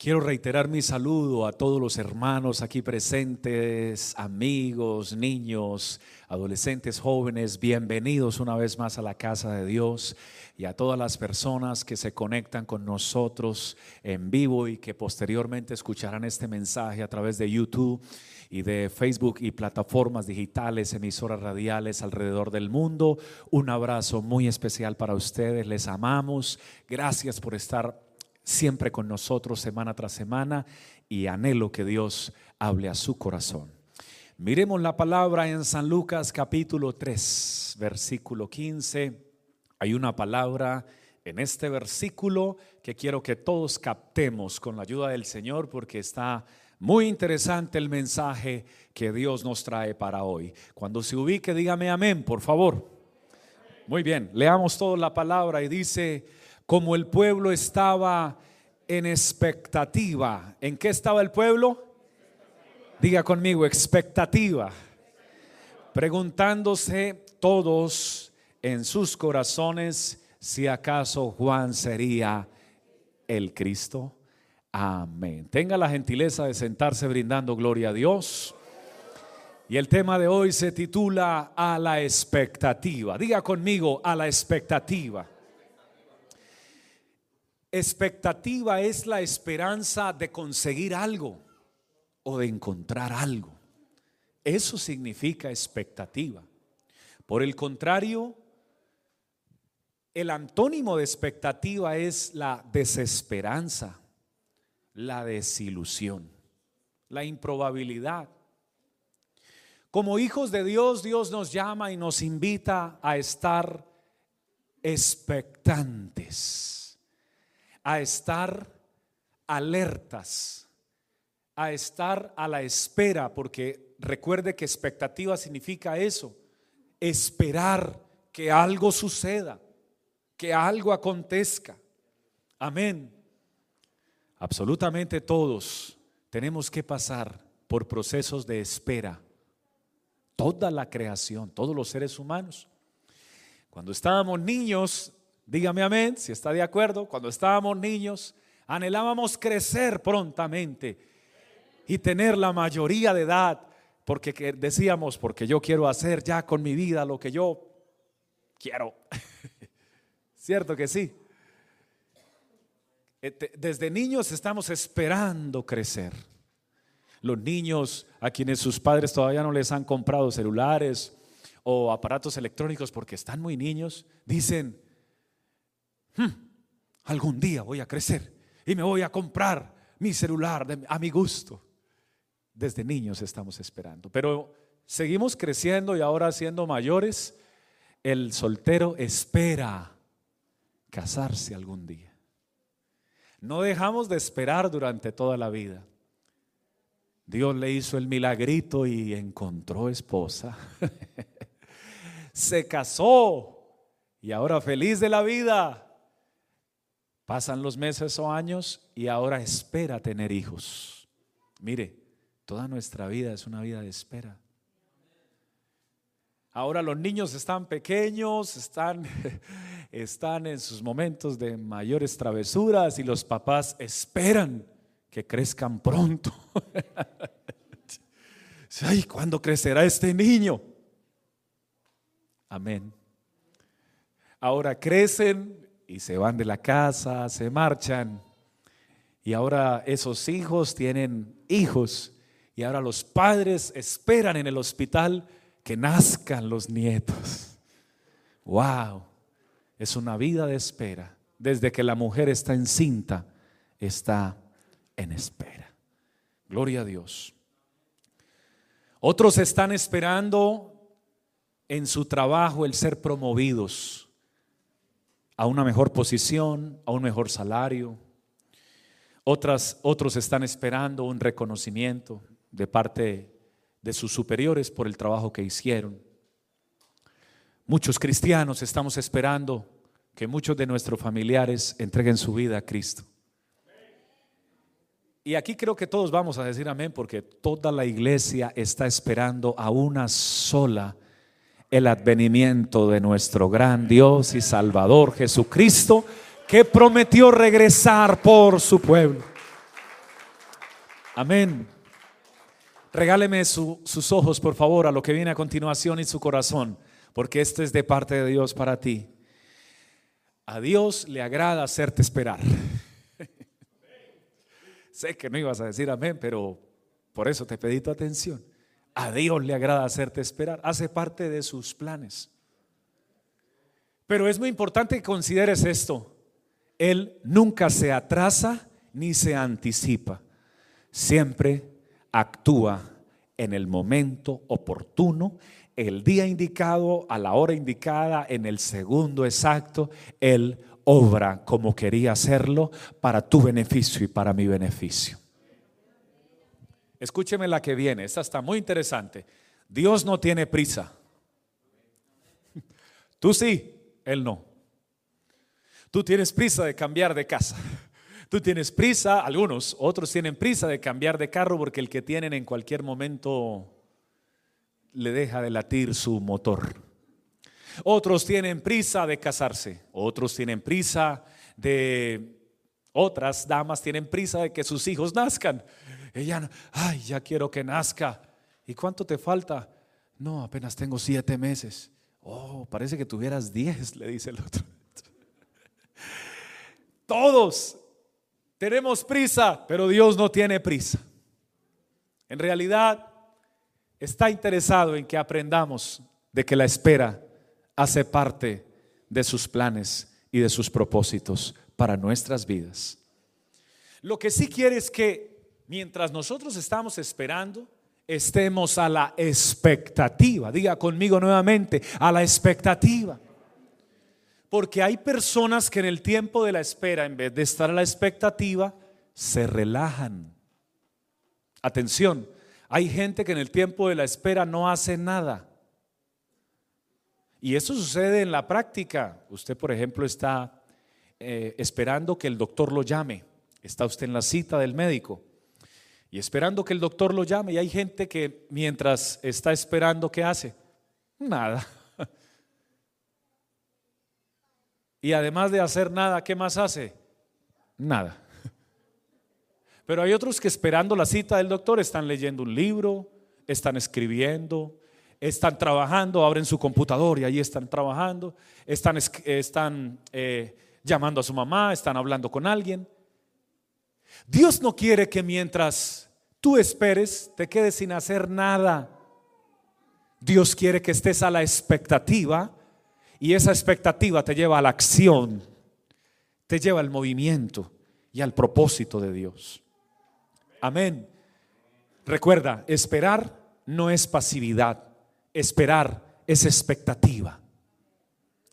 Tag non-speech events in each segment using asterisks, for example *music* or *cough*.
Quiero reiterar mi saludo a todos los hermanos aquí presentes, amigos, niños, adolescentes, jóvenes, bienvenidos una vez más a la casa de Dios y a todas las personas que se conectan con nosotros en vivo y que posteriormente escucharán este mensaje a través de YouTube y de Facebook y plataformas digitales, emisoras radiales alrededor del mundo. Un abrazo muy especial para ustedes, les amamos, gracias por estar siempre con nosotros semana tras semana y anhelo que Dios hable a su corazón. Miremos la palabra en San Lucas capítulo 3, versículo 15. Hay una palabra en este versículo que quiero que todos captemos con la ayuda del Señor porque está muy interesante el mensaje que Dios nos trae para hoy. Cuando se ubique, dígame amén, por favor. Muy bien, leamos toda la palabra y dice, como el pueblo estaba en expectativa. ¿En qué estaba el pueblo? Diga conmigo, expectativa. Preguntándose todos en sus corazones si acaso Juan sería el Cristo. Amén. Tenga la gentileza de sentarse brindando gloria a Dios. Y el tema de hoy se titula A la expectativa. Diga conmigo, a la expectativa. Expectativa es la esperanza de conseguir algo o de encontrar algo. Eso significa expectativa. Por el contrario, el antónimo de expectativa es la desesperanza, la desilusión, la improbabilidad. Como hijos de Dios, Dios nos llama y nos invita a estar expectantes a estar alertas, a estar a la espera, porque recuerde que expectativa significa eso, esperar que algo suceda, que algo acontezca. Amén. Absolutamente todos tenemos que pasar por procesos de espera. Toda la creación, todos los seres humanos. Cuando estábamos niños, Dígame amén, si está de acuerdo. Cuando estábamos niños, anhelábamos crecer prontamente y tener la mayoría de edad, porque decíamos, porque yo quiero hacer ya con mi vida lo que yo quiero. *laughs* ¿Cierto que sí? Eh, desde niños estamos esperando crecer. Los niños a quienes sus padres todavía no les han comprado celulares o aparatos electrónicos porque están muy niños, dicen, Hmm, algún día voy a crecer y me voy a comprar mi celular a mi gusto. Desde niños estamos esperando, pero seguimos creciendo y ahora siendo mayores, el soltero espera casarse algún día. No dejamos de esperar durante toda la vida. Dios le hizo el milagrito y encontró esposa. *laughs* Se casó y ahora feliz de la vida Pasan los meses o años y ahora espera tener hijos. Mire, toda nuestra vida es una vida de espera. Ahora los niños están pequeños, están, *laughs* están en sus momentos de mayores travesuras y los papás esperan que crezcan pronto. *laughs* Ay, ¿cuándo crecerá este niño? Amén. Ahora crecen y se van de la casa, se marchan. Y ahora esos hijos tienen hijos. Y ahora los padres esperan en el hospital que nazcan los nietos. ¡Wow! Es una vida de espera. Desde que la mujer está encinta, está en espera. Gloria a Dios. Otros están esperando en su trabajo el ser promovidos a una mejor posición, a un mejor salario. Otras, otros están esperando un reconocimiento de parte de sus superiores por el trabajo que hicieron. Muchos cristianos estamos esperando que muchos de nuestros familiares entreguen su vida a Cristo. Y aquí creo que todos vamos a decir amén porque toda la iglesia está esperando a una sola el advenimiento de nuestro gran Dios y Salvador Jesucristo, que prometió regresar por su pueblo. Amén. Regáleme sus ojos, por favor, a lo que viene a continuación y su corazón, porque esto es de parte de Dios para ti. A Dios le agrada hacerte esperar. *laughs* sé que no ibas a decir amén, pero por eso te pedí tu atención. A Dios le agrada hacerte esperar. Hace parte de sus planes. Pero es muy importante que consideres esto. Él nunca se atrasa ni se anticipa siempre actúa en el momento oportuno, el día indicado, a la hora indicada, en el segundo exacto, Él obra como quería hacerlo para tu beneficio y para mi beneficio. Escúcheme la que viene, esta está muy interesante. Dios no tiene prisa. *laughs* Tú sí, Él no. Tú tienes prisa de cambiar de casa. *laughs* Tú tienes prisa, algunos, otros tienen prisa de cambiar de carro porque el que tienen en cualquier momento le deja de latir su motor. Otros tienen prisa de casarse, otros tienen prisa de, otras damas tienen prisa de que sus hijos nazcan. Ella, ay, ya quiero que nazca. ¿Y cuánto te falta? No, apenas tengo siete meses. Oh, parece que tuvieras diez, le dice el otro. *laughs* Todos tenemos prisa, pero Dios no tiene prisa. En realidad, está interesado en que aprendamos de que la espera hace parte de sus planes y de sus propósitos para nuestras vidas. Lo que sí quiere es que mientras nosotros estamos esperando, estemos a la expectativa. Diga conmigo nuevamente, a la expectativa. Porque hay personas que en el tiempo de la espera, en vez de estar a la expectativa, se relajan. Atención, hay gente que en el tiempo de la espera no hace nada. Y eso sucede en la práctica. Usted, por ejemplo, está eh, esperando que el doctor lo llame. Está usted en la cita del médico y esperando que el doctor lo llame. Y hay gente que mientras está esperando, ¿qué hace? Nada. *laughs* Y además de hacer nada, ¿qué más hace? Nada. *laughs* Pero hay otros que esperando la cita del doctor están leyendo un libro, están escribiendo, están trabajando, abren su computador y ahí están trabajando, están, están eh, llamando a su mamá, están hablando con alguien. Dios no quiere que mientras tú esperes te quedes sin hacer nada. Dios quiere que estés a la expectativa y esa expectativa te lleva a la acción, te lleva al movimiento y al propósito de Dios. Amén. Recuerda, esperar no es pasividad, esperar es expectativa.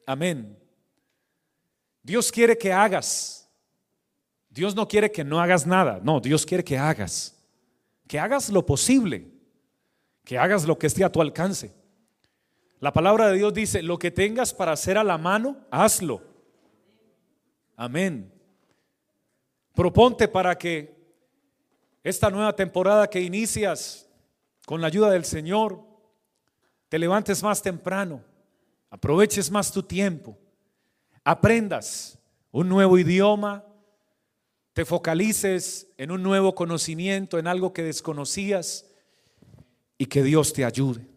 Amén. Dios quiere que hagas. Dios no quiere que no hagas nada. No, Dios quiere que hagas. Que hagas lo posible. Que hagas lo que esté a tu alcance. La palabra de Dios dice, lo que tengas para hacer a la mano, hazlo. Amén. Proponte para que esta nueva temporada que inicias con la ayuda del Señor, te levantes más temprano, aproveches más tu tiempo, aprendas un nuevo idioma, te focalices en un nuevo conocimiento, en algo que desconocías y que Dios te ayude.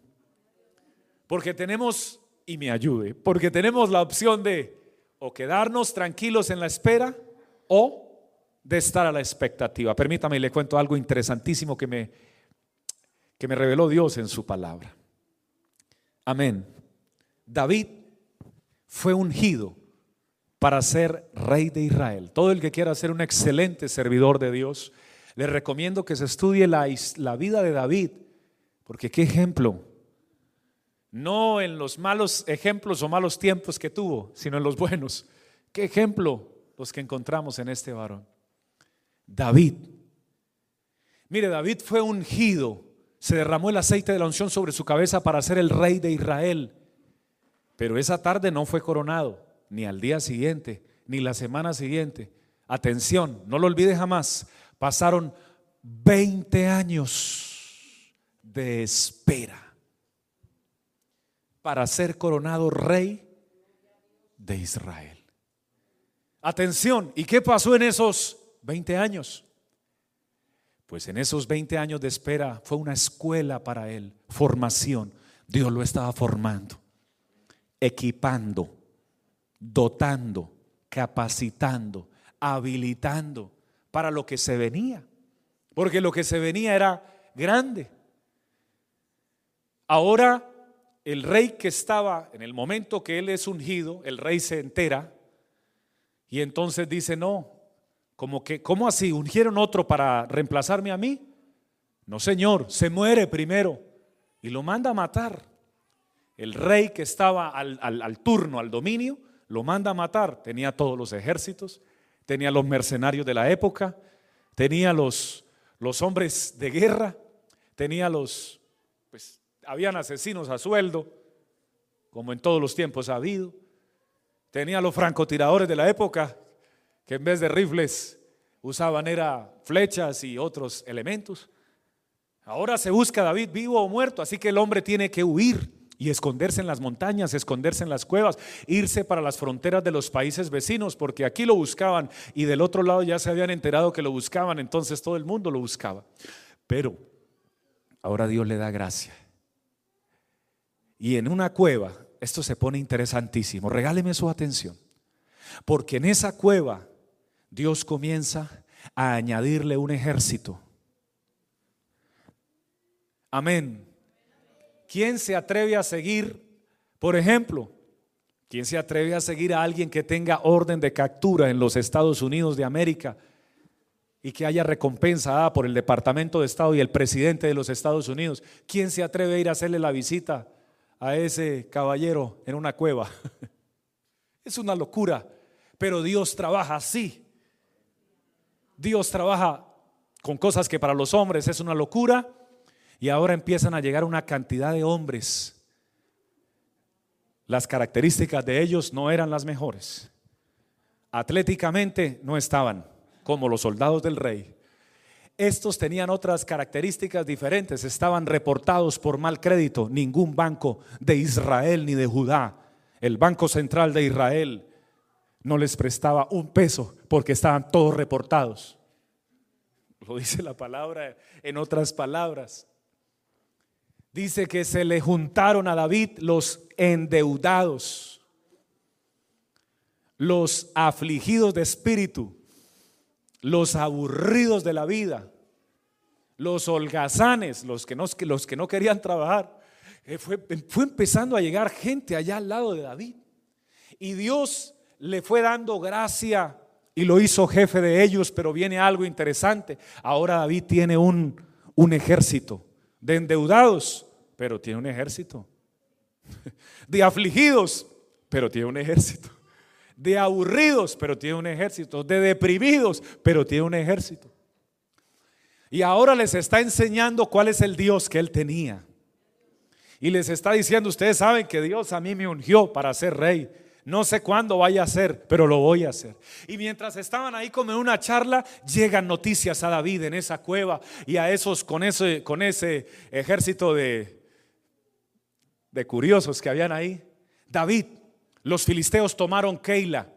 Porque tenemos, y me ayude, porque tenemos la opción de o quedarnos tranquilos en la espera o de estar a la expectativa. Permítame, le cuento algo interesantísimo que me, que me reveló Dios en su palabra. Amén. David fue ungido para ser rey de Israel. Todo el que quiera ser un excelente servidor de Dios, le recomiendo que se estudie la, la vida de David, porque qué ejemplo no en los malos ejemplos o malos tiempos que tuvo, sino en los buenos. ¿Qué ejemplo los que encontramos en este varón? David. Mire, David fue ungido, se derramó el aceite de la unción sobre su cabeza para ser el rey de Israel. Pero esa tarde no fue coronado, ni al día siguiente, ni la semana siguiente. Atención, no lo olvide jamás. Pasaron 20 años de espera para ser coronado rey de Israel. Atención, ¿y qué pasó en esos 20 años? Pues en esos 20 años de espera fue una escuela para él, formación. Dios lo estaba formando, equipando, dotando, capacitando, habilitando para lo que se venía. Porque lo que se venía era grande. Ahora el rey que estaba en el momento que él es ungido, el rey se entera y entonces dice, no, como que, ¿cómo así? ¿Ungieron otro para reemplazarme a mí? No, señor, se muere primero y lo manda a matar. El rey que estaba al, al turno, al dominio, lo manda a matar. Tenía todos los ejércitos, tenía los mercenarios de la época, tenía los, los hombres de guerra, tenía los, pues habían asesinos a sueldo, como en todos los tiempos ha habido. Tenía los francotiradores de la época, que en vez de rifles usaban era flechas y otros elementos. Ahora se busca a David vivo o muerto, así que el hombre tiene que huir y esconderse en las montañas, esconderse en las cuevas, irse para las fronteras de los países vecinos, porque aquí lo buscaban y del otro lado ya se habían enterado que lo buscaban, entonces todo el mundo lo buscaba. Pero ahora Dios le da gracia. Y en una cueva, esto se pone interesantísimo, regáleme su atención, porque en esa cueva Dios comienza a añadirle un ejército. Amén. ¿Quién se atreve a seguir, por ejemplo, quién se atreve a seguir a alguien que tenga orden de captura en los Estados Unidos de América y que haya recompensa por el Departamento de Estado y el presidente de los Estados Unidos? ¿Quién se atreve a ir a hacerle la visita a ese caballero en una cueva? *laughs* Es una locura, pero Dios trabaja así. Dios trabaja con cosas que para los hombres es una locura y ahora empiezan a llegar una cantidad de hombres. Las características de ellos no eran las mejores. Atléticamente no estaban como los soldados del rey. Estos tenían otras características diferentes, estaban reportados por mal crédito. Ningún banco de Israel ni de Judá, el Banco Central de Israel, no les prestaba un peso porque estaban todos reportados. Lo dice la palabra en otras palabras dice que se le juntaron a David los endeudados, los afligidos de espíritu, los aburridos de la vida, los holgazanes, los que no, los que no querían trabajar. Eh, fue, empezando a llegar gente allá al lado de David. Y Dios le fue dando gracia y lo hizo jefe de ellos, pero viene algo interesante. Ahora David tiene un ejército de endeudados, pero tiene un ejército. *laughs* De afligidos, pero tiene un ejército. De aburridos, pero tiene un ejército. De deprimidos, pero tiene un ejército. Y ahora les está enseñando cuál es el Dios que él tenía. Y les está diciendo, ustedes saben que Dios a mí me ungió para ser rey. No sé cuándo vaya a ser, pero lo voy a hacer. Y mientras estaban ahí como en una charla, llegan noticias a David en esa cueva y a esos con ese, con ese ejército de, de curiosos que habían ahí. David, los filisteos tomaron Keila.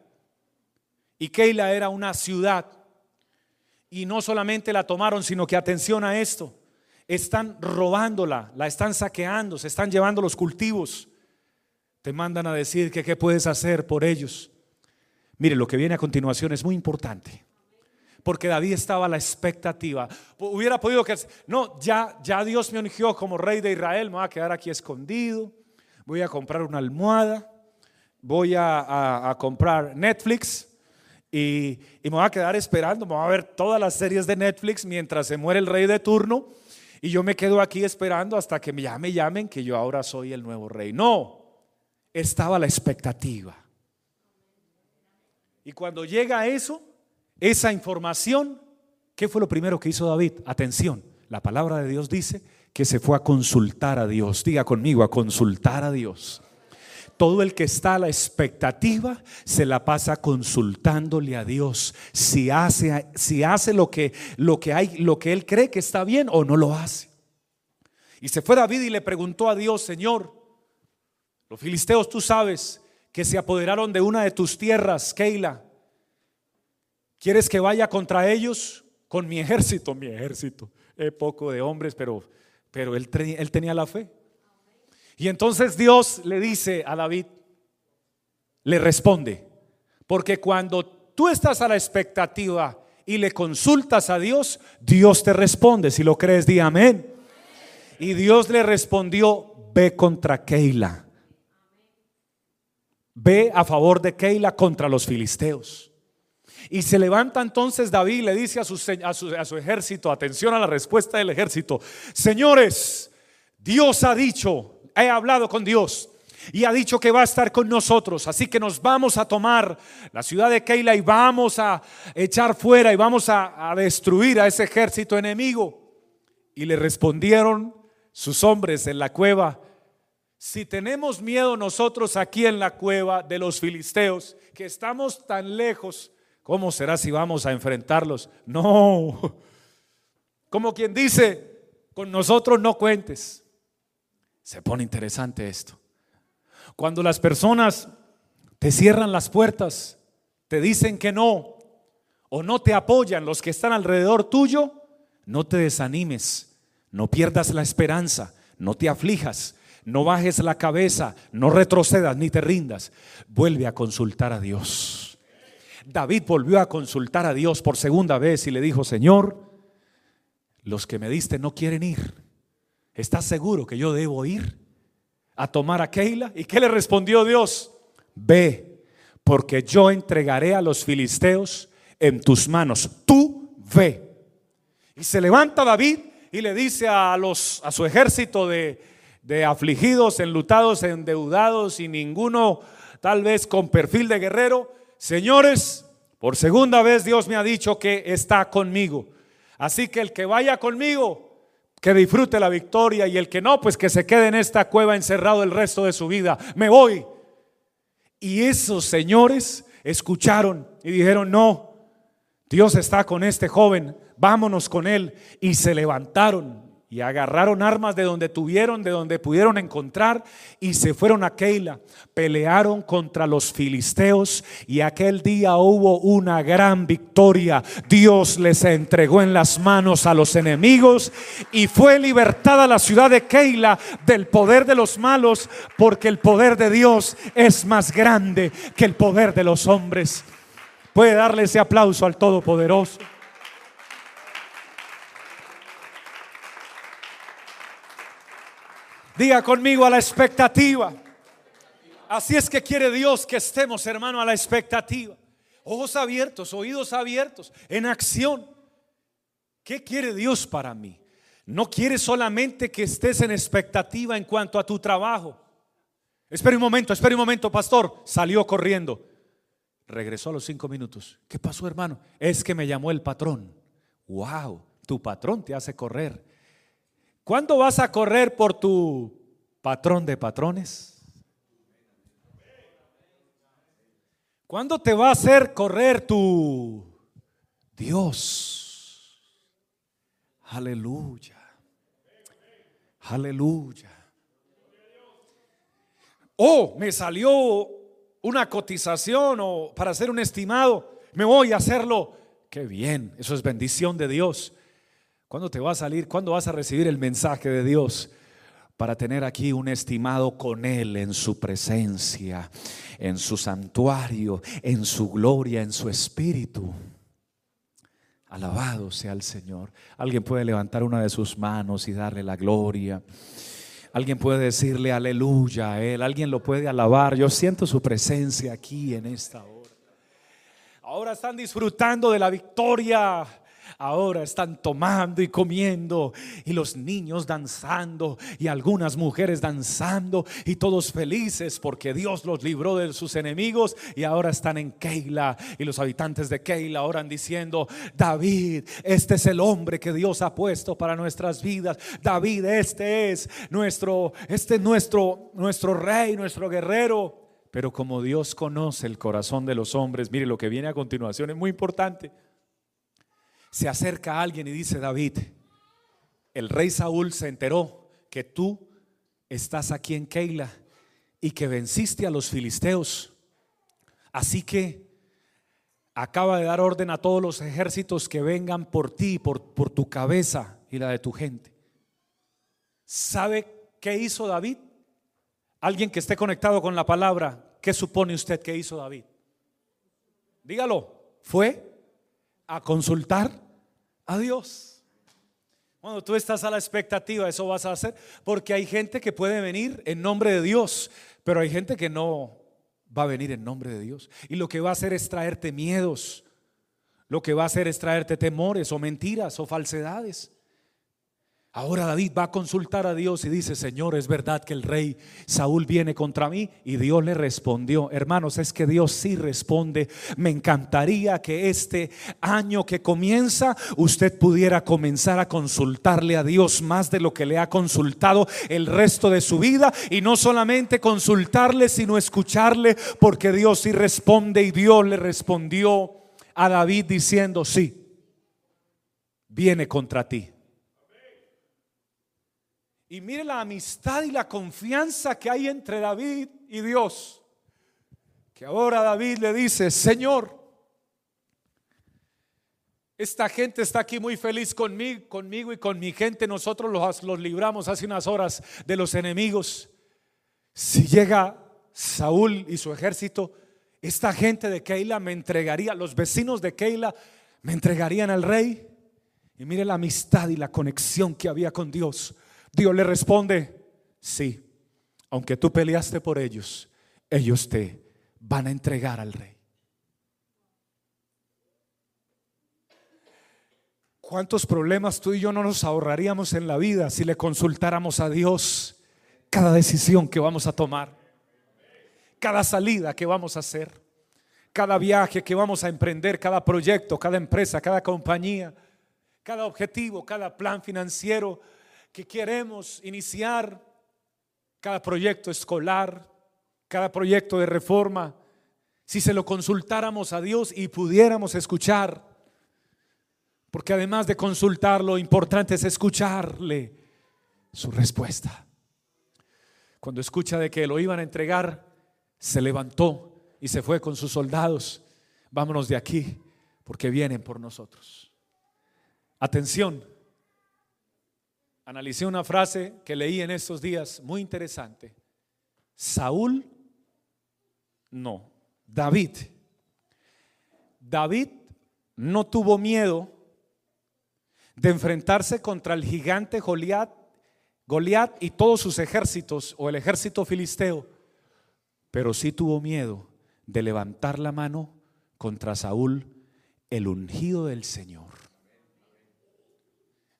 Y Keila era una ciudad. Y no solamente la tomaron, sino que atención a esto. Están robándola, la están saqueando, se están llevando los cultivos te mandan a decir que qué puedes hacer por ellos. Mire, lo que viene a continuación es muy importante. Porque David estaba a la expectativa. Hubiera podido que, no, ya, ya Dios me ungió como rey de Israel, me voy a quedar aquí escondido, voy a comprar una almohada, voy a, comprar Netflix y, y, me voy a quedar esperando, me voy a ver todas las series de Netflix mientras se muere el rey de turno y yo me quedo aquí esperando hasta que ya me llamen que yo ahora soy el nuevo rey. No, estaba la expectativa. Y cuando llega eso, esa información, ¿qué fue lo primero que hizo David? Atención, la palabra de Dios dice que se fue a consultar a Dios. Diga conmigo, a consultar a Dios. Todo el que está a la expectativa se la pasa consultándole a Dios si hace, si hace lo, que, lo, que hay, lo que él cree que está bien o no lo hace. Y se fue David y le preguntó a Dios, Señor, los filisteos, tú sabes, que se apoderaron de una de tus tierras, Keila. ¿Quieres que vaya contra ellos? con mi *laughs* ejército, mi ejército, es poco de hombres, pero, pero él, él tenía la fe. Y entonces Dios le dice a David, le responde, porque cuando tú estás a la expectativa y le consultas a Dios, Dios te responde. Si lo crees, di amén. Y Dios le respondió, ve contra Keila. Ve a favor de Keila contra los filisteos. Y se levanta entonces David y le dice a su, ejército, atención a la respuesta del ejército, señores, Dios ha dicho, he hablado con Dios, y ha dicho que va a estar con nosotros. Así que nos vamos a tomar la ciudad de Keila y vamos a echar fuera y vamos a destruir a ese ejército enemigo. Y le respondieron sus hombres en la cueva, si tenemos miedo nosotros aquí en la cueva de los filisteos, que estamos tan lejos, ¿cómo será si vamos a enfrentarlos? No, como quien dice, con nosotros no cuentes. Se pone interesante esto. Cuando las personas te cierran las puertas, te dicen que no, o no te apoyan los que están alrededor tuyo, no te desanimes, no pierdas la esperanza, no te aflijas, no bajes la cabeza, no retrocedas ni te rindas. Vuelve a consultar a Dios. David volvió a consultar a Dios por segunda vez y le dijo, Señor, los que me diste no quieren ir. ¿Estás seguro que yo debo ir? a tomar a Keila. ¿Y qué le respondió Dios? Ve, porque yo entregaré a los filisteos en tus manos. Tú ve. Y se levanta David y le dice a, los, su ejército de, de afligidos, enlutados, endeudados y ninguno tal vez con perfil de guerrero, señores, por segunda vez Dios me ha dicho que está conmigo. Así que el que vaya conmigo, que disfrute la victoria y el que no, pues que se quede en esta cueva encerrado el resto de su vida. Me voy. Y esos señores escucharon y dijeron, no, Dios está con este joven, vámonos con él. Y se levantaron y agarraron armas de donde tuvieron, de donde pudieron encontrar, y se fueron a Keila. Pelearon contra los filisteos y aquel día hubo una gran victoria. Dios les entregó en las manos a los enemigos y fue libertada la ciudad de Keila del poder de los malos, porque el poder de Dios es más grande que el poder de los hombres. Puede darle ese aplauso al Todopoderoso. Diga conmigo a la expectativa. Así es que quiere Dios que estemos, hermano, a la expectativa. Ojos abiertos, oídos abiertos, en acción. ¿Qué quiere Dios para mí? No quiere solamente que estés en expectativa en cuanto a tu trabajo. Espera un momento, espera un momento, pastor. Salió corriendo. Regresó a los cinco minutos. ¿Qué pasó, hermano? Es que me llamó el patrón. Wow, tu patrón te hace correr. ¿Cuándo vas a correr por tu patrón de patrones? ¿Cuándo te va a hacer correr tu Dios? Aleluya. Aleluya. Oh, me salió una cotización o para hacer un estimado. Me voy a hacerlo. Qué bien, eso es bendición de Dios. ¿Cuándo te va a salir? ¿Cuándo vas a recibir el mensaje de Dios? Para tener aquí un estimado con Él en su presencia, en su santuario, en su gloria, en su espíritu. Alabado sea el Señor. Alguien puede levantar una de sus manos y darle la gloria. Alguien puede decirle aleluya a Él. Alguien lo puede alabar. Yo siento su presencia aquí en esta hora. Ahora están disfrutando de la victoria ahora están tomando y comiendo y los niños danzando y algunas mujeres danzando y todos felices porque Dios los libró de sus enemigos y ahora están en Keila y los habitantes de Keila oran diciendo, David, este es el hombre que Dios ha puesto para nuestras vidas. David, este es nuestro, este es nuestro, nuestro rey, nuestro guerrero. Pero como Dios conoce el corazón de los hombres, mire lo que viene a continuación es muy importante se acerca a alguien y dice, David, el rey Saúl se enteró que tú estás aquí en Keila y que venciste a los filisteos. Así que acaba de dar orden a todos los ejércitos que vengan por ti, por, por tu cabeza y la de tu gente. ¿Sabe qué hizo David? Alguien que esté conectado con la palabra, ¿qué supone usted que hizo David? Dígalo, fue a consultar a Dios. Cuando tú estás a la expectativa, eso vas a hacer, porque hay gente que puede venir en nombre de Dios, pero hay gente que no va a venir en nombre de Dios. Y lo que va a hacer es traerte miedos, lo que va a hacer es traerte temores o mentiras o falsedades. Ahora David va a consultar a Dios y dice, Señor, es verdad que el rey Saúl viene contra mí. Y Dios le respondió, hermanos, es que Dios sí responde. Me encantaría que este año que comienza, usted pudiera comenzar a consultarle a Dios más de lo que le ha consultado el resto de su vida. Y no solamente consultarle, sino escucharle, porque Dios sí responde. Y Dios le respondió a David diciendo, sí, viene contra ti. Y mire la amistad y la confianza que hay entre David y Dios. Que ahora David le dice, Señor, esta gente está aquí muy feliz conmigo, conmigo y con mi gente. Nosotros los, los libramos hace unas horas de los enemigos. Si llega Saúl y su ejército, esta gente de Keila me entregaría, los vecinos de Keila me entregarían al rey. Y mire la amistad y la conexión que había con Dios. Dios le responde, sí, aunque tú peleaste por ellos, ellos te van a entregar al rey. ¿Cuántos problemas tú y yo no nos ahorraríamos en la vida si le consultáramos a Dios cada decisión que vamos a tomar, cada salida que vamos a hacer, cada viaje que vamos a emprender, cada proyecto, cada empresa, cada compañía, cada objetivo, cada plan financiero? Que queremos iniciar, cada proyecto escolar, cada proyecto de reforma, si se lo consultáramos a Dios y pudiéramos escuchar, porque además de consultar, lo importante es escucharle su respuesta. Cuando escucha de que lo iban a entregar, se levantó y se fue con sus soldados. Vámonos de aquí, porque vienen por nosotros. Atención, analicé una frase que leí en estos días muy interesante. Saúl, no, David. David no tuvo miedo de enfrentarse contra el gigante Goliat, y todos sus ejércitos o el ejército filisteo, pero sí tuvo miedo de levantar la mano contra Saúl, el ungido del Señor.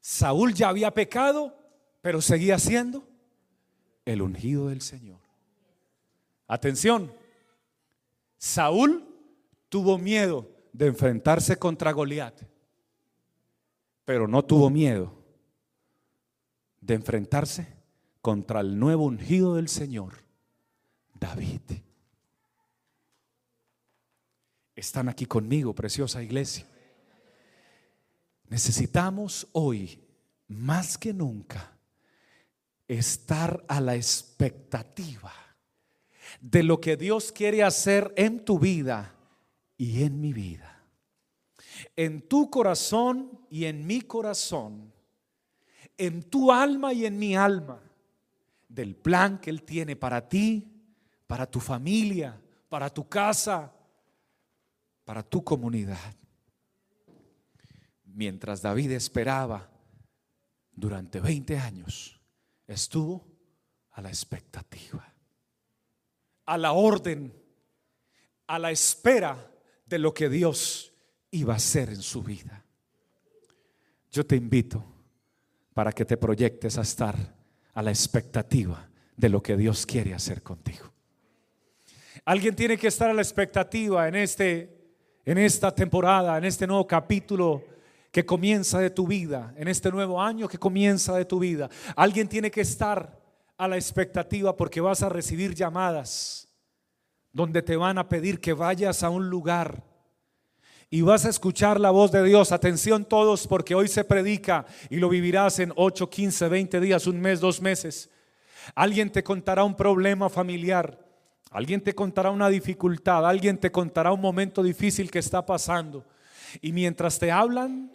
Saúl ya había pecado, pero seguía siendo el ungido del Señor. Atención, Saúl tuvo miedo de enfrentarse contra Goliat, pero no tuvo miedo de enfrentarse contra el nuevo ungido del Señor, David. Están aquí conmigo, preciosa iglesia. Necesitamos hoy, más que nunca, estar a la expectativa de lo que Dios quiere hacer en tu vida y en mi vida. En tu corazón y en mi corazón. En tu alma y en mi alma. Del plan que Él tiene para ti, para tu familia, para tu casa, para tu comunidad mientras David esperaba durante 20 años, estuvo a la expectativa, a la orden, a la espera de lo que Dios iba a hacer en su vida. Yo te invito para que te proyectes a estar a la expectativa de lo que Dios quiere hacer contigo. Alguien tiene que estar a la expectativa en este en esta temporada, en este nuevo capítulo que comienza de tu vida, en este nuevo año que comienza de tu vida. Alguien tiene que estar a la expectativa porque vas a recibir llamadas donde te van a pedir que vayas a un lugar y vas a escuchar la voz de Dios. Atención todos porque hoy se predica y lo vivirás en 8, 15, 20 días, un mes, dos meses. Alguien te contará un problema familiar. Alguien te contará una dificultad, alguien te contará un momento difícil que está pasando. Y mientras te hablan,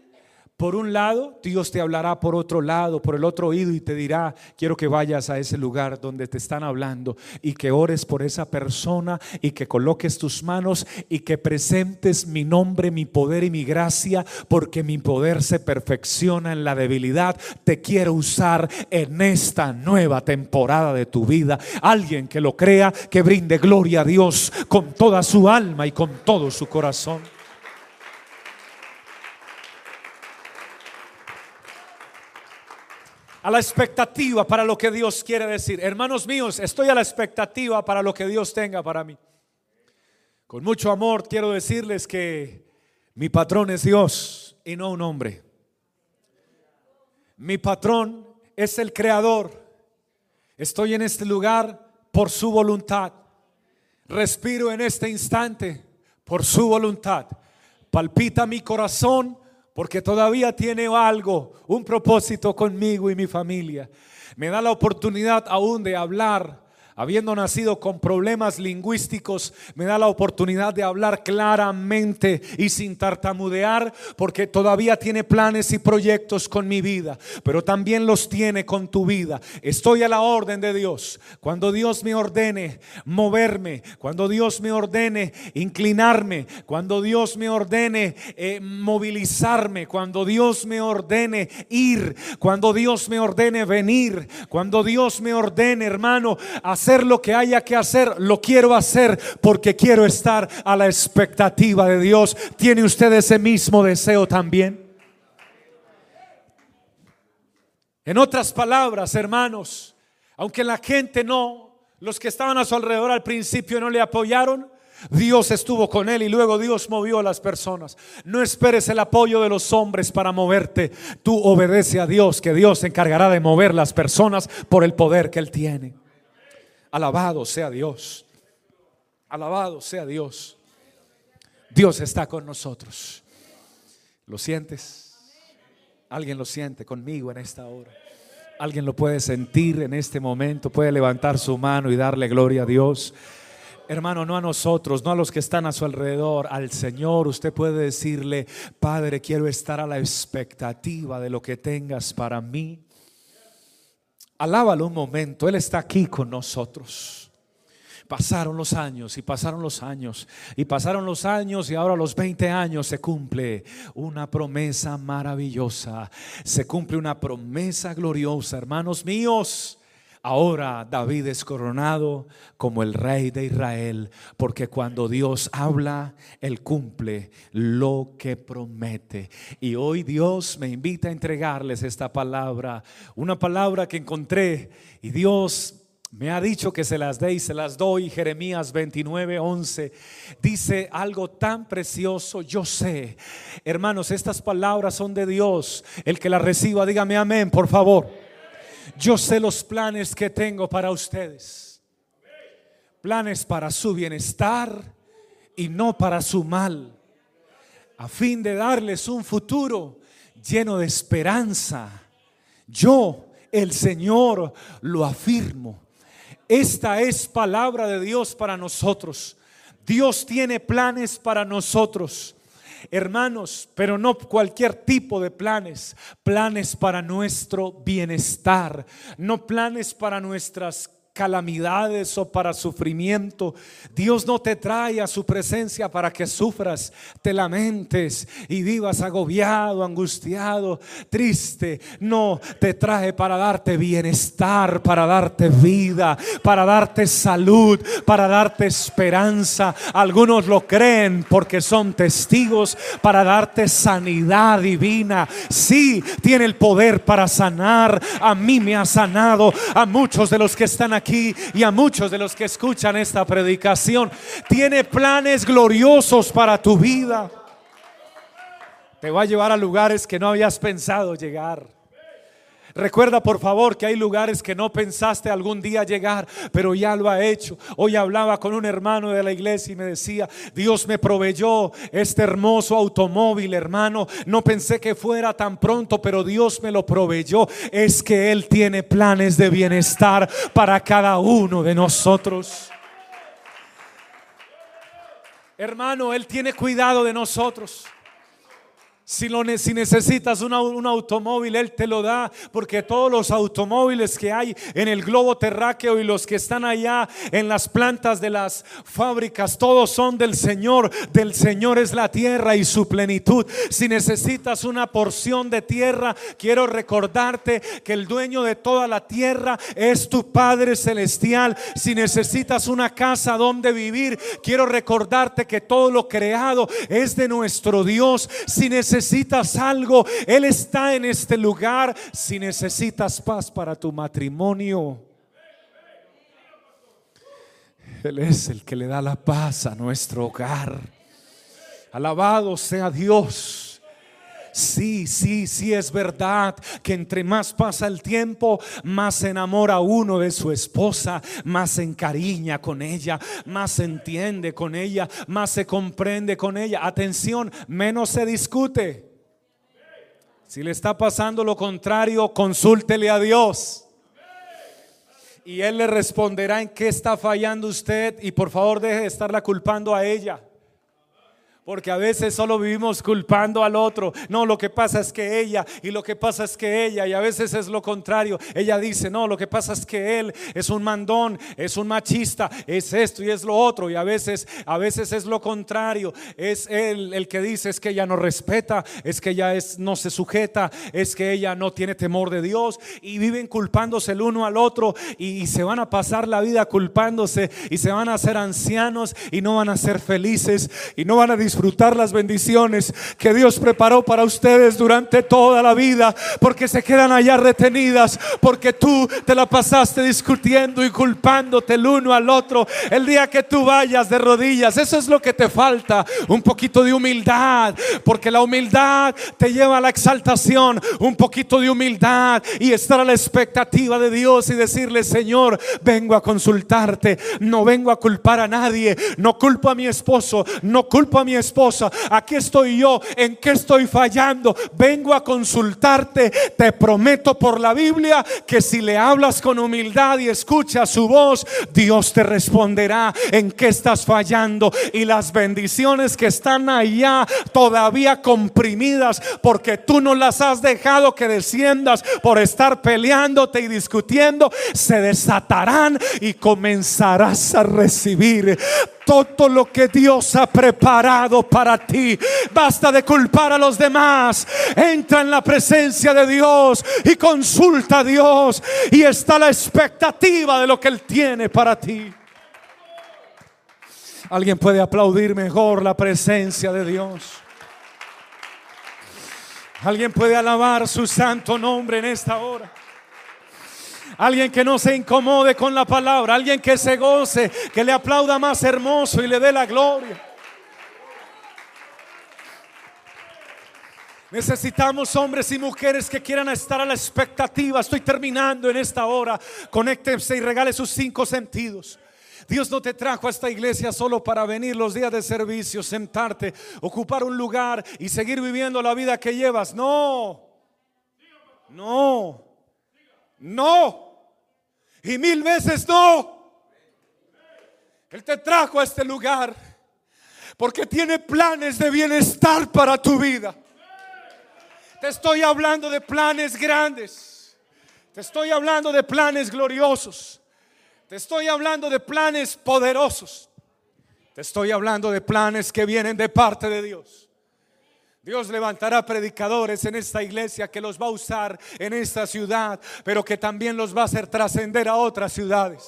por un lado, Dios te hablará por otro lado, por el otro oído y te dirá, quiero que vayas a ese lugar donde te están hablando y que ores por esa persona y que coloques tus manos y que presentes mi nombre, mi poder y mi gracia, porque mi poder se perfecciona en la debilidad. Te quiero usar en esta nueva temporada de tu vida. Alguien que lo crea, que brinde gloria a Dios con toda su alma y con todo su corazón. A la expectativa para lo que Dios quiere decir. Hermanos míos, estoy a la expectativa para lo que Dios tenga para mí. Con mucho amor quiero decirles que mi patrón es Dios y no un hombre. Mi patrón es el creador. Estoy en este lugar por su voluntad. Respiro en este instante por su voluntad. Palpita mi corazón porque todavía tiene algo, un propósito conmigo y mi familia. Me da la oportunidad aún de hablar habiendo nacido con problemas lingüísticos, me da la oportunidad de hablar claramente y sin tartamudear, porque todavía tiene planes y proyectos con mi vida, pero también los tiene con tu vida. Estoy a la orden de Dios. Cuando Dios me ordene moverme, cuando Dios me ordene inclinarme, cuando Dios me ordene eh, movilizarme, cuando Dios me ordene ir, cuando Dios me ordene venir, cuando Dios me ordene, hermano, hacer hacer lo que haya que hacer, lo quiero hacer porque quiero estar a la expectativa de Dios. ¿Tiene usted ese mismo deseo también? En otras palabras, hermanos, aunque la gente no, los que estaban a su alrededor al principio no le apoyaron, Dios estuvo con él y luego Dios movió a las personas. No esperes el apoyo de los hombres para moverte. Tú obedece a Dios, que Dios se encargará de mover las personas por el poder que Él tiene. Alabado sea Dios. Alabado sea Dios. Dios está con nosotros. ¿Lo sientes? Alguien lo siente conmigo en esta hora. Alguien lo puede sentir en este momento. Puede levantar su mano y darle gloria a Dios. Hermano, no a nosotros, no a los que están a su alrededor, al Señor. Usted puede decirle, Padre, quiero estar a la expectativa de lo que tengas para mí. Alábalo un momento, Él está aquí con nosotros. Pasaron los años y pasaron los años y pasaron los años y ahora los 20 años se cumple una promesa maravillosa, se cumple una promesa gloriosa, hermanos míos. Ahora David es coronado como el rey de Israel, porque cuando Dios habla, Él cumple lo que promete. Y hoy Dios me invita a entregarles esta palabra, una palabra que encontré y Dios me ha dicho que se las dé y se las doy. Jeremías 29, 11 dice algo tan precioso. Yo sé, hermanos, estas palabras son de Dios. El que las reciba, dígame amén, por favor. Yo sé los planes que tengo para ustedes. Planes para su bienestar y no para su mal. A fin de darles un futuro lleno de esperanza. Yo, el Señor, lo afirmo. Esta es palabra de Dios para nosotros. Dios tiene planes para nosotros. Hermanos, pero no cualquier tipo de planes, planes para nuestro bienestar, no planes para nuestras calamidades o para sufrimiento. Dios no te trae a su presencia para que sufras, te lamentes y vivas agobiado, angustiado, triste. No, te trae para darte bienestar, para darte vida, para darte salud, para darte esperanza. Algunos lo creen porque son testigos para darte sanidad divina. Sí, tiene el poder para sanar. A mí me ha sanado, a muchos de los que están aquí y a muchos de los que escuchan esta predicación. Tiene planes gloriosos para tu vida. Te va a llevar a lugares que no habías pensado llegar. Recuerda por favor que hay lugares que no pensaste algún día llegar, pero ya lo ha hecho. Hoy hablaba con un hermano de la iglesia y me decía, Dios me proveyó este hermoso automóvil, hermano. No pensé que fuera tan pronto, pero Dios me lo proveyó. Es que Él tiene planes de bienestar para cada uno de nosotros. Hermano, Él tiene cuidado de nosotros. Si, lo, si necesitas un automóvil, Él te lo da, porque todos los automóviles que hay en el globo terráqueo y los que están allá en las plantas de las fábricas, todos son del Señor. Del Señor es la tierra y su plenitud. Si necesitas una porción de tierra, quiero recordarte que el dueño de toda la tierra es tu Padre Celestial. Si necesitas una casa donde vivir, quiero recordarte que todo lo creado es de nuestro Dios. Si necesitas necesitas algo, Él está en este lugar. Si necesitas paz para tu matrimonio, Él es el que le da la paz a nuestro hogar. Alabado sea Dios. Sí, sí, sí es verdad que entre más pasa el tiempo, más se enamora uno de su esposa, más se encariña con ella, más se entiende con ella, más se comprende con ella. Atención, menos se discute. Si le está pasando lo contrario, consúltele a Dios. Y Él le responderá en qué está fallando usted y por favor deje de estarla culpando a ella. Porque a veces solo vivimos culpando al otro. No, lo que pasa es que ella y lo que pasa es que ella y a veces es lo contrario. Ella dice, no, lo que pasa es que él es un mandón, es un machista, es esto y es lo otro. Y a veces, a veces es lo contrario. Es él el que dice es que ella no respeta, es que ella es, no se sujeta, es que ella no tiene temor de Dios. Y viven culpándose el uno al otro y, y se van a pasar la vida culpándose y se van a hacer ancianos y no van a ser felices y no van a disfrutar disfrutar las bendiciones que Dios preparó para ustedes durante toda la vida, porque se quedan allá retenidas, porque tú te la pasaste discutiendo y culpándote el uno al otro. El día que tú vayas de rodillas, eso es lo que te falta, un poquito de humildad, porque la humildad te lleva a la exaltación, un poquito de humildad y estar a la expectativa de Dios y decirle, Señor, vengo a consultarte, no vengo a culpar a nadie, no culpo a mi esposo, no culpo a mi esposo esposa, aquí estoy yo, en qué estoy fallando, vengo a consultarte, te prometo por la Biblia que si le hablas con humildad y escuchas su voz, Dios te responderá en qué estás fallando. Y las bendiciones que están allá todavía comprimidas porque tú no las has dejado que desciendas por estar peleándote y discutiendo, se desatarán y comenzarás a recibir todo lo que Dios ha preparado para ti. Basta de culpar a los demás. Entra en la presencia de Dios y consulta a Dios. Y está la expectativa de lo que Él tiene para ti. Alguien puede aplaudir mejor la presencia de Dios. Alguien puede alabar su santo nombre en esta hora. Alguien que no se incomode con la palabra. Alguien que se goce, que le aplauda más hermoso y le dé la gloria. Necesitamos hombres y mujeres que quieran estar a la expectativa. Estoy terminando en esta hora. Conéctense y regale sus cinco sentidos. Dios no te trajo a esta iglesia solo para venir los días de servicio, sentarte, ocupar un lugar y seguir viviendo la vida que llevas. No, no, no. Y mil veces no. Él te trajo a este lugar porque tiene planes de bienestar para tu vida. Te estoy hablando de planes grandes. Te estoy hablando de planes gloriosos. Te estoy hablando de planes poderosos. Te estoy hablando de planes que vienen de parte de Dios. Dios levantará predicadores en esta iglesia que los va a usar en esta ciudad, pero que también los va a hacer trascender a otras ciudades.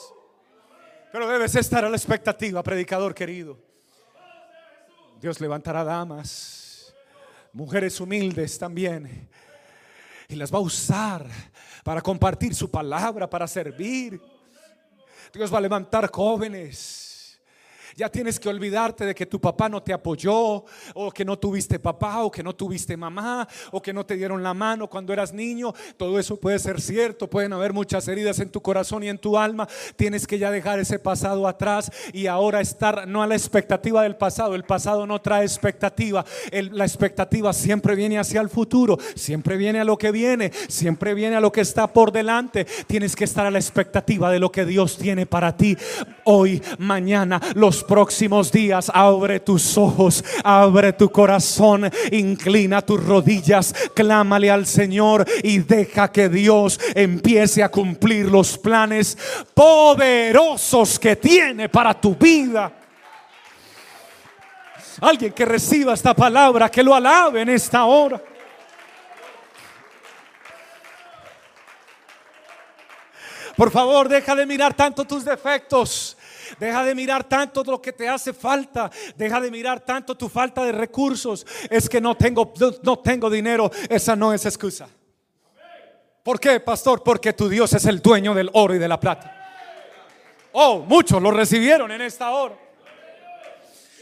Pero debes estar a la expectativa, predicador querido. Dios levantará damas, mujeres humildes también, y las va a usar para compartir su palabra, para servir. Dios va a levantar jóvenes ya tienes que olvidarte de que tu papá no te apoyó, o que no tuviste papá, o que no tuviste mamá, o que no te dieron la mano cuando eras niño. Todo eso puede ser cierto, pueden haber muchas heridas en tu corazón y en tu alma. Tienes que ya dejar ese pasado atrás y ahora estar no a la expectativa del pasado. El pasado no trae expectativa. la expectativa siempre viene hacia el futuro, siempre viene a lo que viene, siempre viene a lo que está por delante. Tienes que estar a la expectativa de lo que Dios tiene para ti hoy, mañana, los próximos días. Abre tus ojos, abre tu corazón, inclina tus rodillas, clámale al Señor y deja que Dios empiece a cumplir los planes poderosos que tiene para tu vida. Alguien que reciba esta palabra, que lo alabe en esta hora. Por favor, deja de mirar tanto tus defectos. Deja de mirar tanto lo que te hace falta. Deja de mirar tanto tu falta de recursos. Es que no tengo, no tengo dinero. Esa no es excusa. ¿Por qué, pastor? Porque tu Dios es el dueño del oro y de la plata. Oh, muchos lo recibieron en esta hora.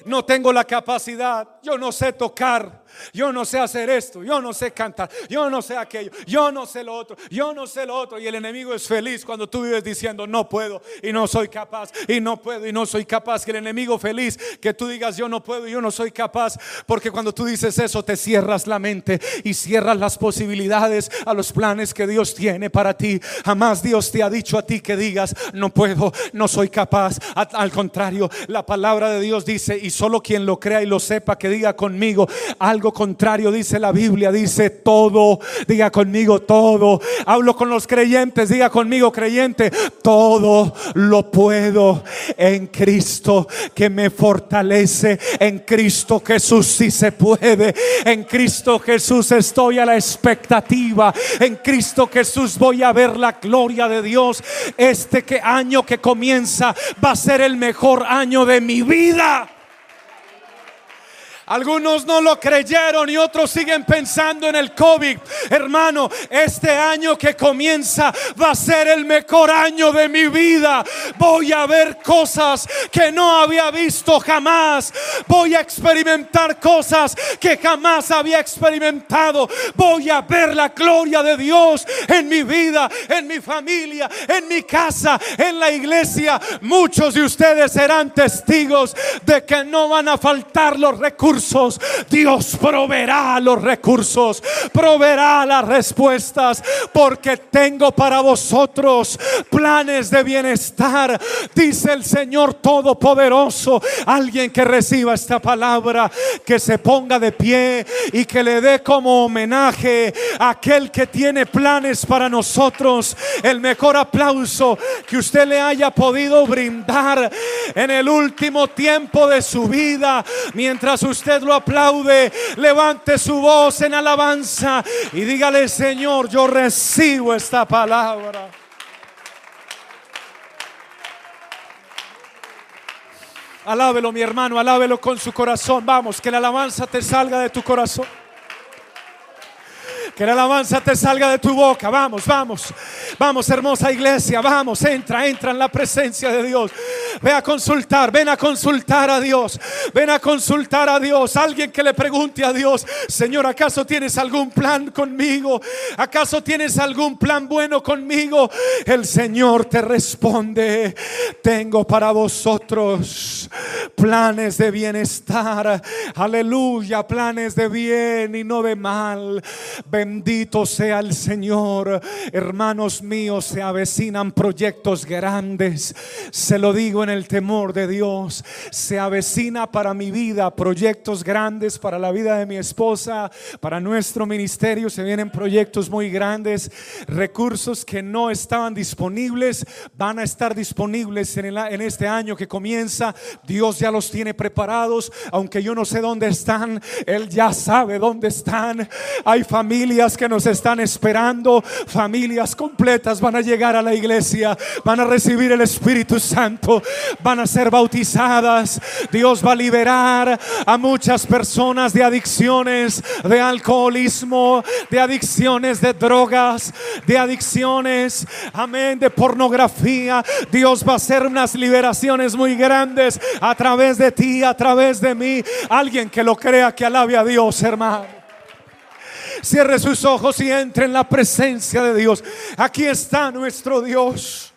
No tengo la capacidad. Yo no sé tocar. Yo no sé hacer esto, yo no sé cantar, yo no sé aquello, yo no sé lo otro, yo no sé lo otro. Y el enemigo es feliz cuando tú vives diciendo no puedo y no soy capaz y no puedo y no soy capaz. Que el enemigo feliz que tú digas yo no puedo y yo no soy capaz. Porque cuando tú dices eso te cierras la mente y cierras las posibilidades a los planes que Dios tiene para ti. Jamás Dios te ha dicho a ti que digas no puedo, no soy capaz. Al contrario, la palabra de Dios dice y solo quien lo crea y lo sepa que diga conmigo algo contrario dice la Biblia, dice todo, diga conmigo todo. Hablo con los creyentes, diga conmigo creyente, todo lo puedo en Cristo que me fortalece, en Cristo Jesús si se puede, en Cristo Jesús estoy a la expectativa, en Cristo Jesús voy a ver la gloria de Dios. Este que año que comienza va a ser el mejor año de mi vida. Algunos no lo creyeron y otros siguen pensando en el COVID. Hermano, este año que comienza va a ser el mejor año de mi vida. Voy a ver cosas que no había visto jamás. Voy a experimentar cosas que jamás había experimentado. Voy a ver la gloria de Dios en mi vida, en mi familia, en mi casa, en la iglesia. Muchos de ustedes serán testigos de que no van a faltar los recursos Dios proveerá los recursos, proveerá las respuestas, porque tengo para vosotros planes de bienestar, dice el Señor Todopoderoso. Alguien que reciba esta palabra, que se ponga de pie y que le dé como homenaje a aquel que tiene planes para nosotros. El mejor aplauso que usted le haya podido brindar en el último tiempo de su vida, mientras usted lo aplaude, levante su voz en alabanza y dígale, Señor, yo recibo esta palabra. Alábelo, mi hermano, alábelo con su corazón. Vamos, que la alabanza te salga de tu corazón. Que la alabanza te salga de tu boca. Vamos, vamos. Vamos, hermosa iglesia. Vamos, entra, entra en la presencia de Dios. Ve a consultar, ven a consultar a Dios. Ven a consultar a Dios. Alguien que le pregunte a Dios, Señor, ¿acaso tienes algún plan conmigo? ¿Acaso tienes algún plan bueno conmigo? El Señor te responde, tengo para vosotros planes de bienestar. Aleluya, planes de bien y no de mal. Bendito sea el Señor. Hermanos míos, se avecinan proyectos grandes. Se lo digo en el temor de Dios. Se avecina para mi vida proyectos grandes, para la vida de mi esposa, para nuestro ministerio. Se vienen proyectos muy grandes. Recursos que no estaban disponibles van a estar disponibles en, en este año que comienza. Dios ya los tiene preparados. Aunque yo no sé dónde están, Él ya sabe dónde están. Hay familias que nos están esperando, familias completas van a llegar a la iglesia, van a recibir el Espíritu Santo, van a ser bautizadas. Dios va a liberar a muchas personas de adicciones, de alcoholismo, de adicciones de drogas, de adicciones, amén, de pornografía. Dios va a hacer unas liberaciones muy grandes a través de ti, a través de mí. Alguien que lo crea, que alabe a Dios, hermano. Cierre sus ojos y entre en la presencia de Dios. Aquí está nuestro Dios.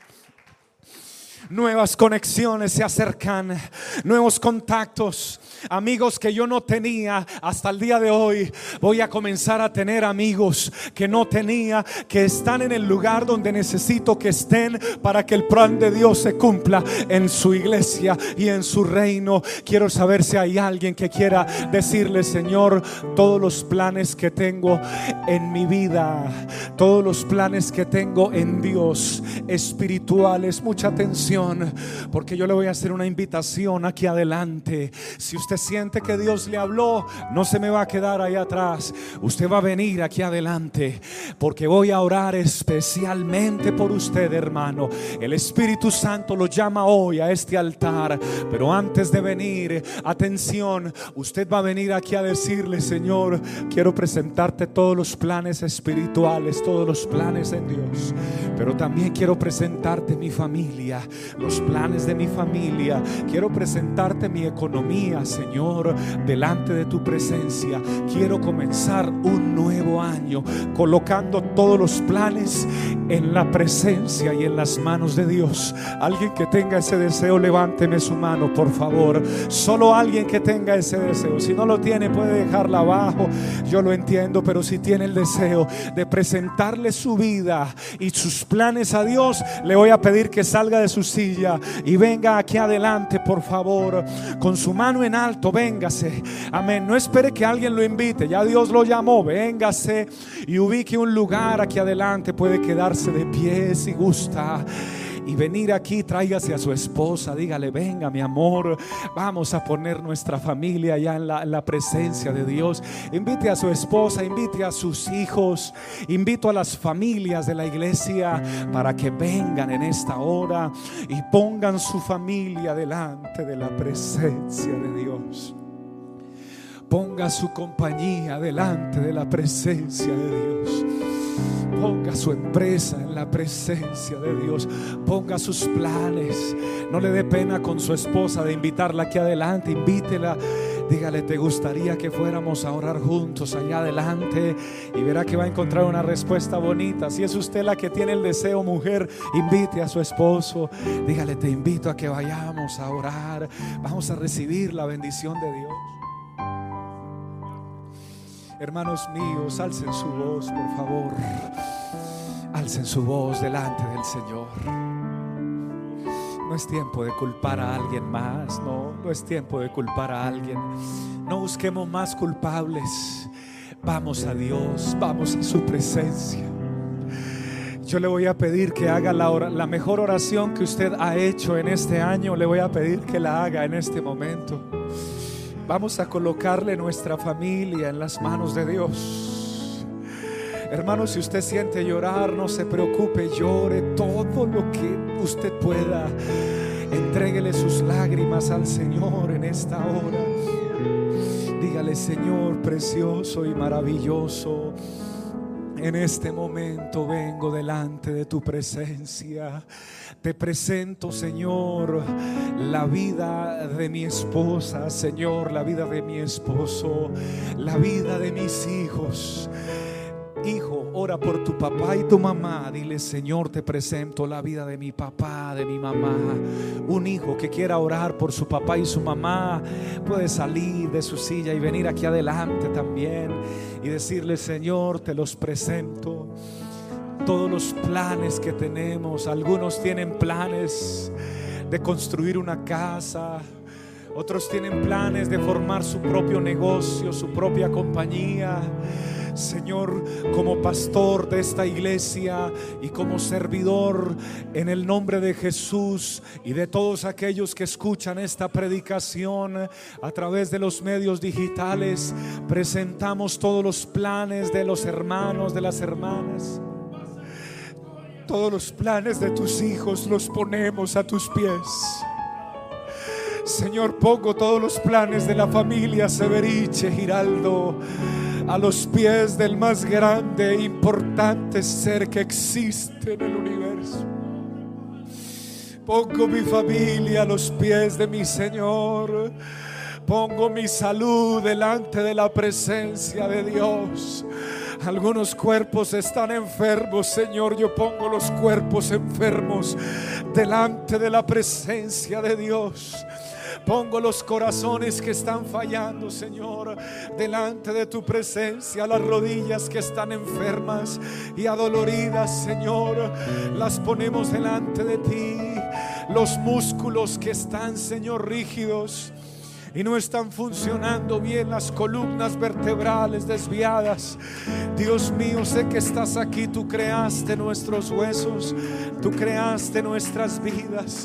Nuevas conexiones se acercan, nuevos contactos amigos que yo no tenía hasta el día de hoy. Voy a comenzar a tener amigos que no tenía, que están en el lugar donde necesito que estén para que el plan de Dios se cumpla en su iglesia y en su reino. Quiero saber si hay alguien que quiera decirle, Señor, todos los planes que tengo en mi vida, todos los planes que tengo en Dios espirituales. Mucha atención, porque yo le voy a hacer una invitación aquí adelante. Si usted siente que Dios le habló, no se me va a quedar ahí atrás. Usted va a venir aquí adelante, porque voy a orar especialmente por usted, hermano. El Espíritu Santo lo llama hoy a este altar, pero antes de venir, atención, usted va a venir aquí a decirle, Señor, quiero presentarte todos los planes espirituales, todos los planes en Dios, pero también quiero presentarte mi familia, los planes de mi familia, quiero presentarte mi economía, Señor, delante de tu presencia. Quiero comenzar un nuevo año colocando todos los planes en la presencia y en las manos de Dios. Alguien que tenga ese deseo, levánteme su mano, por favor. Solo alguien que tenga ese deseo. Si no lo tiene, puede dejarla abajo. Yo lo entiendo, pero si tiene el deseo de presentarle su vida y sus planes a Dios, le voy a pedir que salga de su silla y venga aquí adelante, por favor, con su mano en alto, véngase. Amén. No espere que alguien lo invite, ya Dios lo llamó, véngase y ubique un lugar aquí adelante, puede quedarse de pie si gusta y venir aquí, tráigase a su esposa, dígale, venga mi amor, vamos a poner nuestra familia ya en la, en la, presencia de Dios. Invite a su esposa, invite a sus hijos, invito a las familias de la iglesia para que vengan en esta hora y pongan su familia delante de la presencia de Dios. Ponga su compañía delante de la presencia de Dios. Ponga su empresa en la presencia de Dios. Ponga sus planes. No le dé pena con su esposa de invitarla aquí adelante. Invítela. Dígale, te gustaría que fuéramos a orar juntos allá adelante y verá que va a encontrar una respuesta bonita. Si es usted la que tiene el deseo, mujer, invite a su esposo. Dígale, te invito a que vayamos a orar. Vamos a recibir la bendición de Dios. Hermanos míos, alcen su voz, por favor. Alcen su voz delante del Señor. No es tiempo de culpar a alguien más, no, no es tiempo de culpar a alguien. No busquemos más culpables. Vamos a Dios, vamos a su presencia. Yo le voy a pedir que haga la, la mejor oración que usted ha hecho en este año. Le voy a pedir que la haga en este momento. Vamos a colocarle nuestra familia en las manos de Dios. Hermano, si usted siente llorar, no se preocupe, llore todo lo que usted pueda. Entréguele sus lágrimas al Señor en esta hora. Dígale, Señor, precioso y maravilloso. En este momento vengo delante de tu presencia. Te presento, Señor, la vida de mi esposa, Señor, la vida de mi esposo, la vida de mis hijos. Hijo, ora por tu papá y tu mamá. Dile, Señor, te presento la vida de mi papá, de mi mamá. Un hijo que quiera orar por su papá y su mamá puede salir de su silla y venir aquí adelante también y decirle, Señor, te los presento todos los planes que tenemos. Algunos tienen planes de construir una casa. Otros tienen planes de formar su propio negocio, su propia compañía. Señor, como pastor de esta iglesia y como servidor en el nombre de Jesús y de todos aquellos que escuchan esta predicación a través de los medios digitales, presentamos todos los planes de los hermanos, de las hermanas. Todos los planes de tus hijos los ponemos a tus pies. Señor, pongo todos los planes de la familia Severiche Giraldo a los pies del más grande e importante ser que existe en el universo. Pongo mi familia a los pies de mi Señor. Pongo mi salud delante de la presencia de Dios. Algunos cuerpos están enfermos, Señor. Yo pongo los cuerpos enfermos delante de la presencia de Dios. Pongo los corazones que están fallando, Señor, delante de tu presencia. Las rodillas que están enfermas y adoloridas, Señor, las ponemos delante de ti. Los músculos que están, Señor, rígidos y no están funcionando bien las columnas vertebrales desviadas. Dios mío, sé que estás aquí, tú creaste nuestros huesos, tú creaste nuestras vidas.